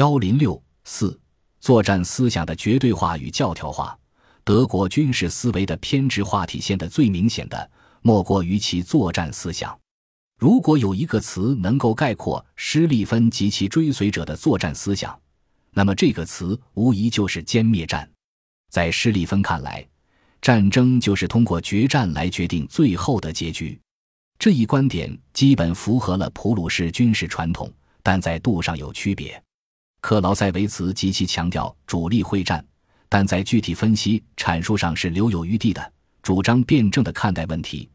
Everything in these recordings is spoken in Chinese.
幺零六四，作战思想的绝对化与教条化。德国军事思维的偏执化体现的最明显的，莫过于其作战思想。如果有一个词能够概括施利芬及其追随者的作战思想，那么这个词无疑就是歼灭战。在施利芬看来，战争就是通过决战来决定最后的结局。这一观点基本符合了普鲁士军事传统，但在度上有区别。克劳塞维茨极其强调主力会战。但在具体分析阐述上是留有余地的，主张辩证的看待问题。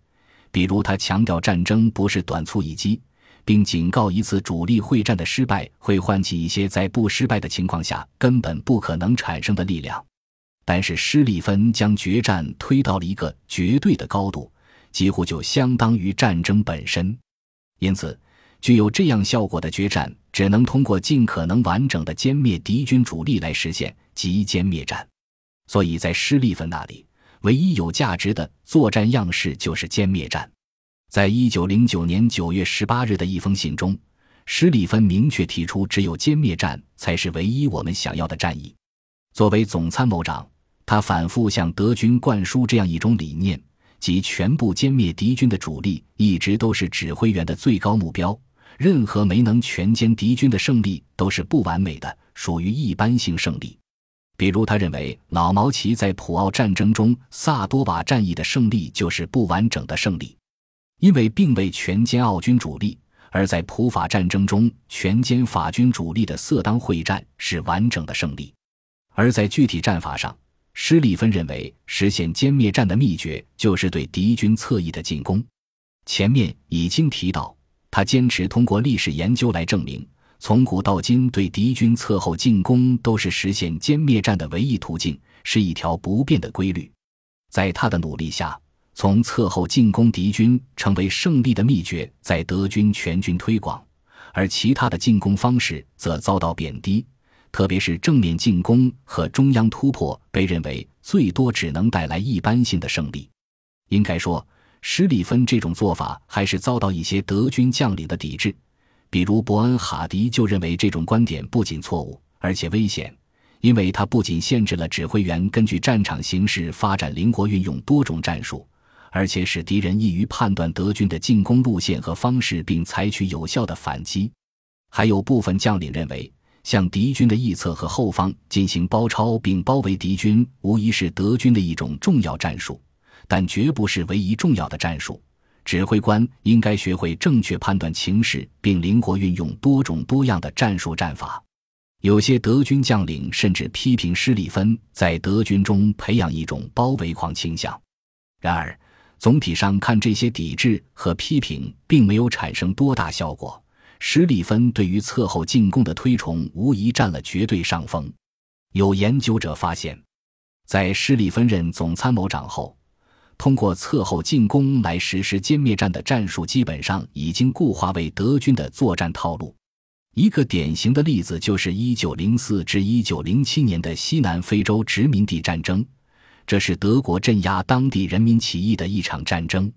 比如，他强调战争不是短促一击，并警告一次主力会战的失败会唤起一些在不失败的情况下根本不可能产生的力量。但是，施利芬将决战推到了一个绝对的高度，几乎就相当于战争本身。因此，具有这样效果的决战只能通过尽可能完整的歼灭敌军主力来实现。即歼灭战，所以在施利芬那里，唯一有价值的作战样式就是歼灭战。在一九零九年九月十八日的一封信中，施利芬明确提出，只有歼灭战才是唯一我们想要的战役。作为总参谋长，他反复向德军灌输这样一种理念：即全部歼灭敌军的主力，一直都是指挥员的最高目标。任何没能全歼敌军的胜利都是不完美的，属于一般性胜利。比如，他认为老毛奇在普奥战争中萨多瓦战役的胜利就是不完整的胜利，因为并未全歼奥军主力；而在普法战争中全歼法军主力的色当会战是完整的胜利。而在具体战法上，施利芬认为实现歼灭战的秘诀就是对敌军侧翼的进攻。前面已经提到，他坚持通过历史研究来证明。从古到今，对敌军侧后进攻都是实现歼灭战的唯一途径，是一条不变的规律。在他的努力下，从侧后进攻敌军成为胜利的秘诀，在德军全军推广；而其他的进攻方式则遭到贬低，特别是正面进攻和中央突破，被认为最多只能带来一般性的胜利。应该说，施里芬这种做法还是遭到一些德军将领的抵制。比如伯恩哈迪就认为这种观点不仅错误，而且危险，因为它不仅限制了指挥员根据战场形势发展灵活运用多种战术，而且使敌人易于判断德军的进攻路线和方式，并采取有效的反击。还有部分将领认为，向敌军的翼侧和后方进行包抄并包围敌军，无疑是德军的一种重要战术，但绝不是唯一重要的战术。指挥官应该学会正确判断情势，并灵活运用多种多样的战术战法。有些德军将领甚至批评施里芬在德军中培养一种包围狂倾向。然而，总体上看，这些抵制和批评并没有产生多大效果。施里芬对于侧后进攻的推崇无疑占了绝对上风。有研究者发现，在施里芬任总参谋长后。通过侧后进攻来实施歼灭战的战术，基本上已经固化为德军的作战套路。一个典型的例子就是1904至1907年的西南非洲殖民地战争，这是德国镇压当地人民起义的一场战争。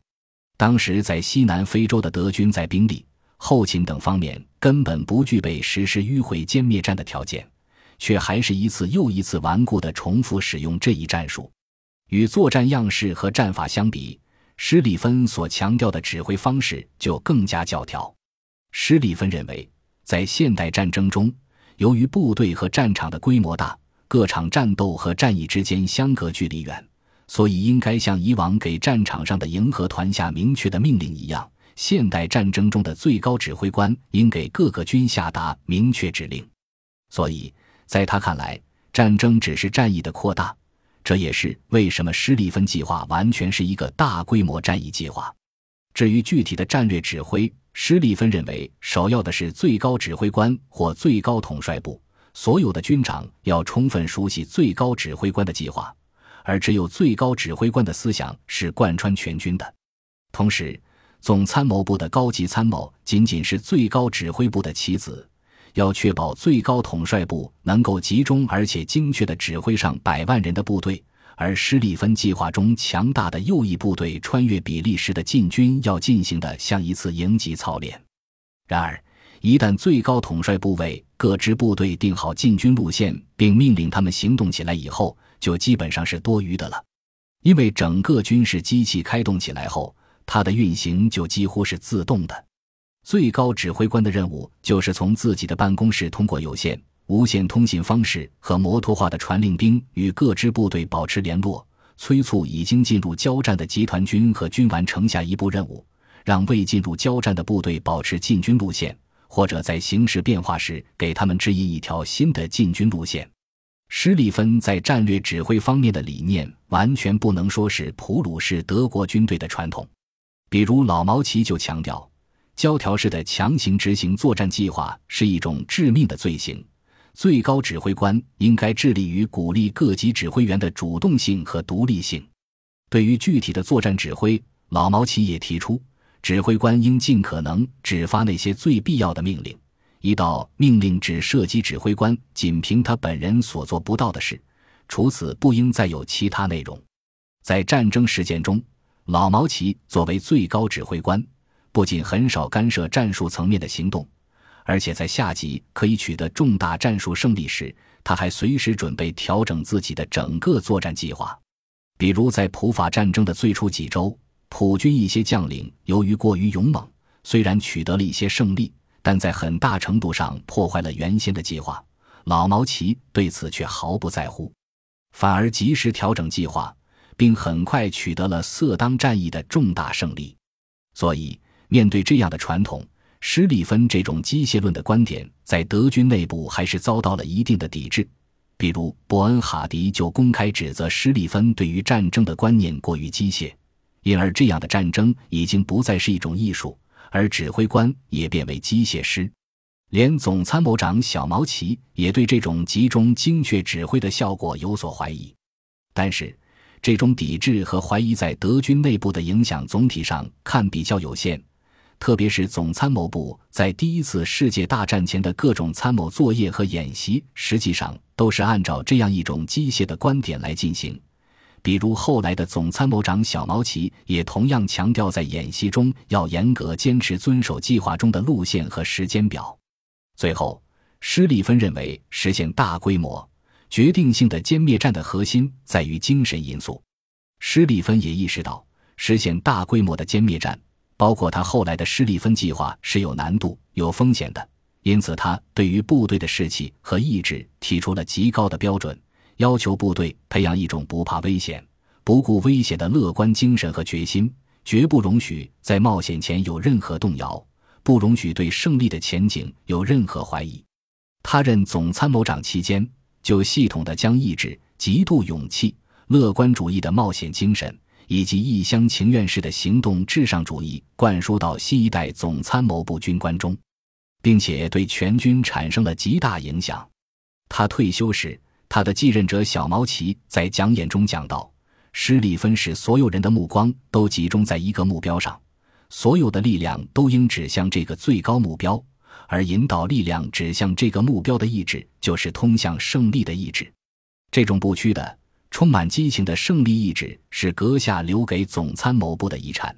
当时在西南非洲的德军在兵力、后勤等方面根本不具备实施迂回歼灭战的条件，却还是一次又一次顽固地重复使用这一战术。与作战样式和战法相比，施里芬所强调的指挥方式就更加教条。施里芬认为，在现代战争中，由于部队和战场的规模大，各场战斗和战役之间相隔距离远，所以应该像以往给战场上的营和团下明确的命令一样，现代战争中的最高指挥官应给各个军下达明确指令。所以，在他看来，战争只是战役的扩大。这也是为什么施利芬计划完全是一个大规模战役计划。至于具体的战略指挥，施利芬认为首要的是最高指挥官或最高统帅部，所有的军长要充分熟悉最高指挥官的计划，而只有最高指挥官的思想是贯穿全军的。同时，总参谋部的高级参谋仅仅是最高指挥部的棋子。要确保最高统帅部能够集中而且精确地指挥上百万人的部队，而施利芬计划中强大的右翼部队穿越比利时的进军要进行的像一次营级操练。然而，一旦最高统帅部位各支部队定好进军路线，并命令他们行动起来以后，就基本上是多余的了。因为整个军事机器开动起来后，它的运行就几乎是自动的。最高指挥官的任务就是从自己的办公室通过有线、无线通信方式和摩托化的传令兵与各支部队保持联络，催促已经进入交战的集团军和军完成下一步任务，让未进入交战的部队保持进军路线，或者在形势变化时给他们指引一条新的进军路线。施利芬在战略指挥方面的理念完全不能说是普鲁士德国军队的传统，比如老毛奇就强调，胶条式的强行执行作战计划是一种致命的罪行。最高指挥官应该致力于鼓励各级指挥员的主动性和独立性。对于具体的作战指挥，老毛奇也提出，指挥官应尽可能只发那些最必要的命令。一道命令只涉及指挥官仅凭他本人所做不到的事，除此不应再有其他内容。在战争实践中，老毛奇作为最高指挥官，不仅很少干涉战术层面的行动，而且在下级可以取得重大战术胜利时，他还随时准备调整自己的整个作战计划。比如在普法战争的最初几周，普军一些将领由于过于勇猛，虽然取得了一些胜利。但在很大程度上破坏了原先的计划，老毛奇对此却毫不在乎，反而及时调整计划，并很快取得了色当战役的重大胜利。所以，面对这样的传统，施利芬这种机械论的观点在德军内部还是遭到了一定的抵制。比如，伯恩哈迪就公开指责施利芬对于战争的观念过于机械，因而这样的战争已经不再是一种艺术。而指挥官也变为机械师，连总参谋长小毛奇也对这种集中精确指挥的效果有所怀疑。但是，这种抵制和怀疑在德军内部的影响总体上看比较有限，特别是总参谋部在第一次世界大战前的各种参谋作业和演习，实际上都是按照这样一种机械的观点来进行。比如后来的总参谋长小毛奇也同样强调，在演习中要严格坚持遵守计划中的路线和时间表。最后，施利芬认为，实现大规模、决定性的歼灭战的核心在于精神因素。施利芬也意识到，实现大规模的歼灭战，包括他后来的施利芬计划是有难度、有风险的，因此他对于部队的士气和意志提出了极高的标准。要求部队培养一种不怕危险、不顾危险的乐观精神和决心，绝不容许在冒险前有任何动摇，不容许对胜利的前景有任何怀疑。他任总参谋长期间，就系统的将意志、极度勇气、乐观主义的冒险精神以及一厢情愿式的行动至上主义灌输到新一代总参谋部军官中，并且对全军产生了极大影响。他退休时。他的继任者小毛奇在讲演中讲到：“施里芬使所有人的目光都集中在一个目标上，所有的力量都应指向这个最高目标，而引导力量指向这个目标的意志就是通向胜利的意志。这种不屈的、充满激情的胜利意志是阁下留给总参谋部的遗产。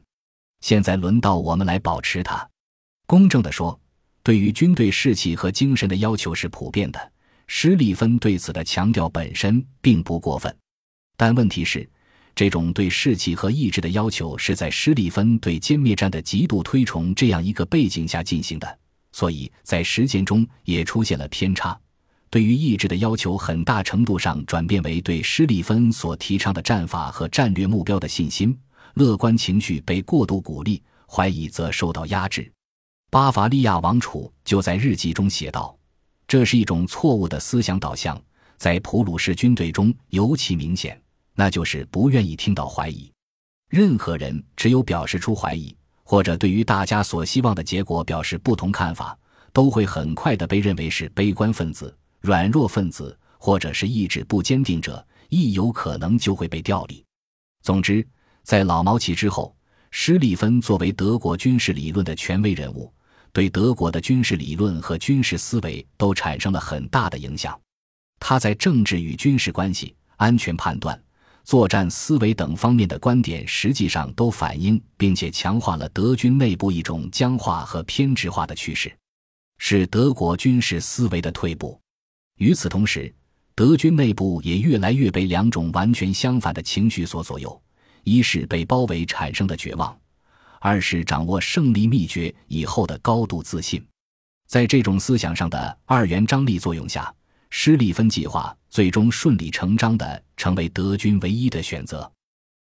现在轮到我们来保持它。公正地说，对于军队士气和精神的要求是普遍的。”施利芬对此的强调本身并不过分，但问题是，这种对士气和意志的要求是在施利芬对歼灭战的极度推崇这样一个背景下进行的，所以在实践中也出现了偏差。对于意志的要求，很大程度上转变为对施利芬所提倡的战法和战略目标的信心，乐观情绪被过度鼓励，怀疑则受到压制。巴伐利亚王储就在日记中写道。这是一种错误的思想导向，在普鲁士军队中尤其明显，那就是不愿意听到怀疑。任何人只有表示出怀疑，或者对于大家所希望的结果表示不同看法，都会很快的被认为是悲观分子、软弱分子，或者是意志不坚定者，亦有可能就会被调离。总之，在老毛奇之后，施利芬作为德国军事理论的权威人物。对德国的军事理论和军事思维都产生了很大的影响。他在政治与军事关系、安全判断、作战思维等方面的观点，实际上都反映并且强化了德军内部一种僵化和偏执化的趋势。是德国军事思维的退步。与此同时，德军内部也越来越被两种完全相反的情绪所左右：一是被包围产生的绝望，二是掌握胜利秘诀以后的高度自信。在这种思想上的二元张力作用下，施利芬计划最终顺理成章地成为德军唯一的选择。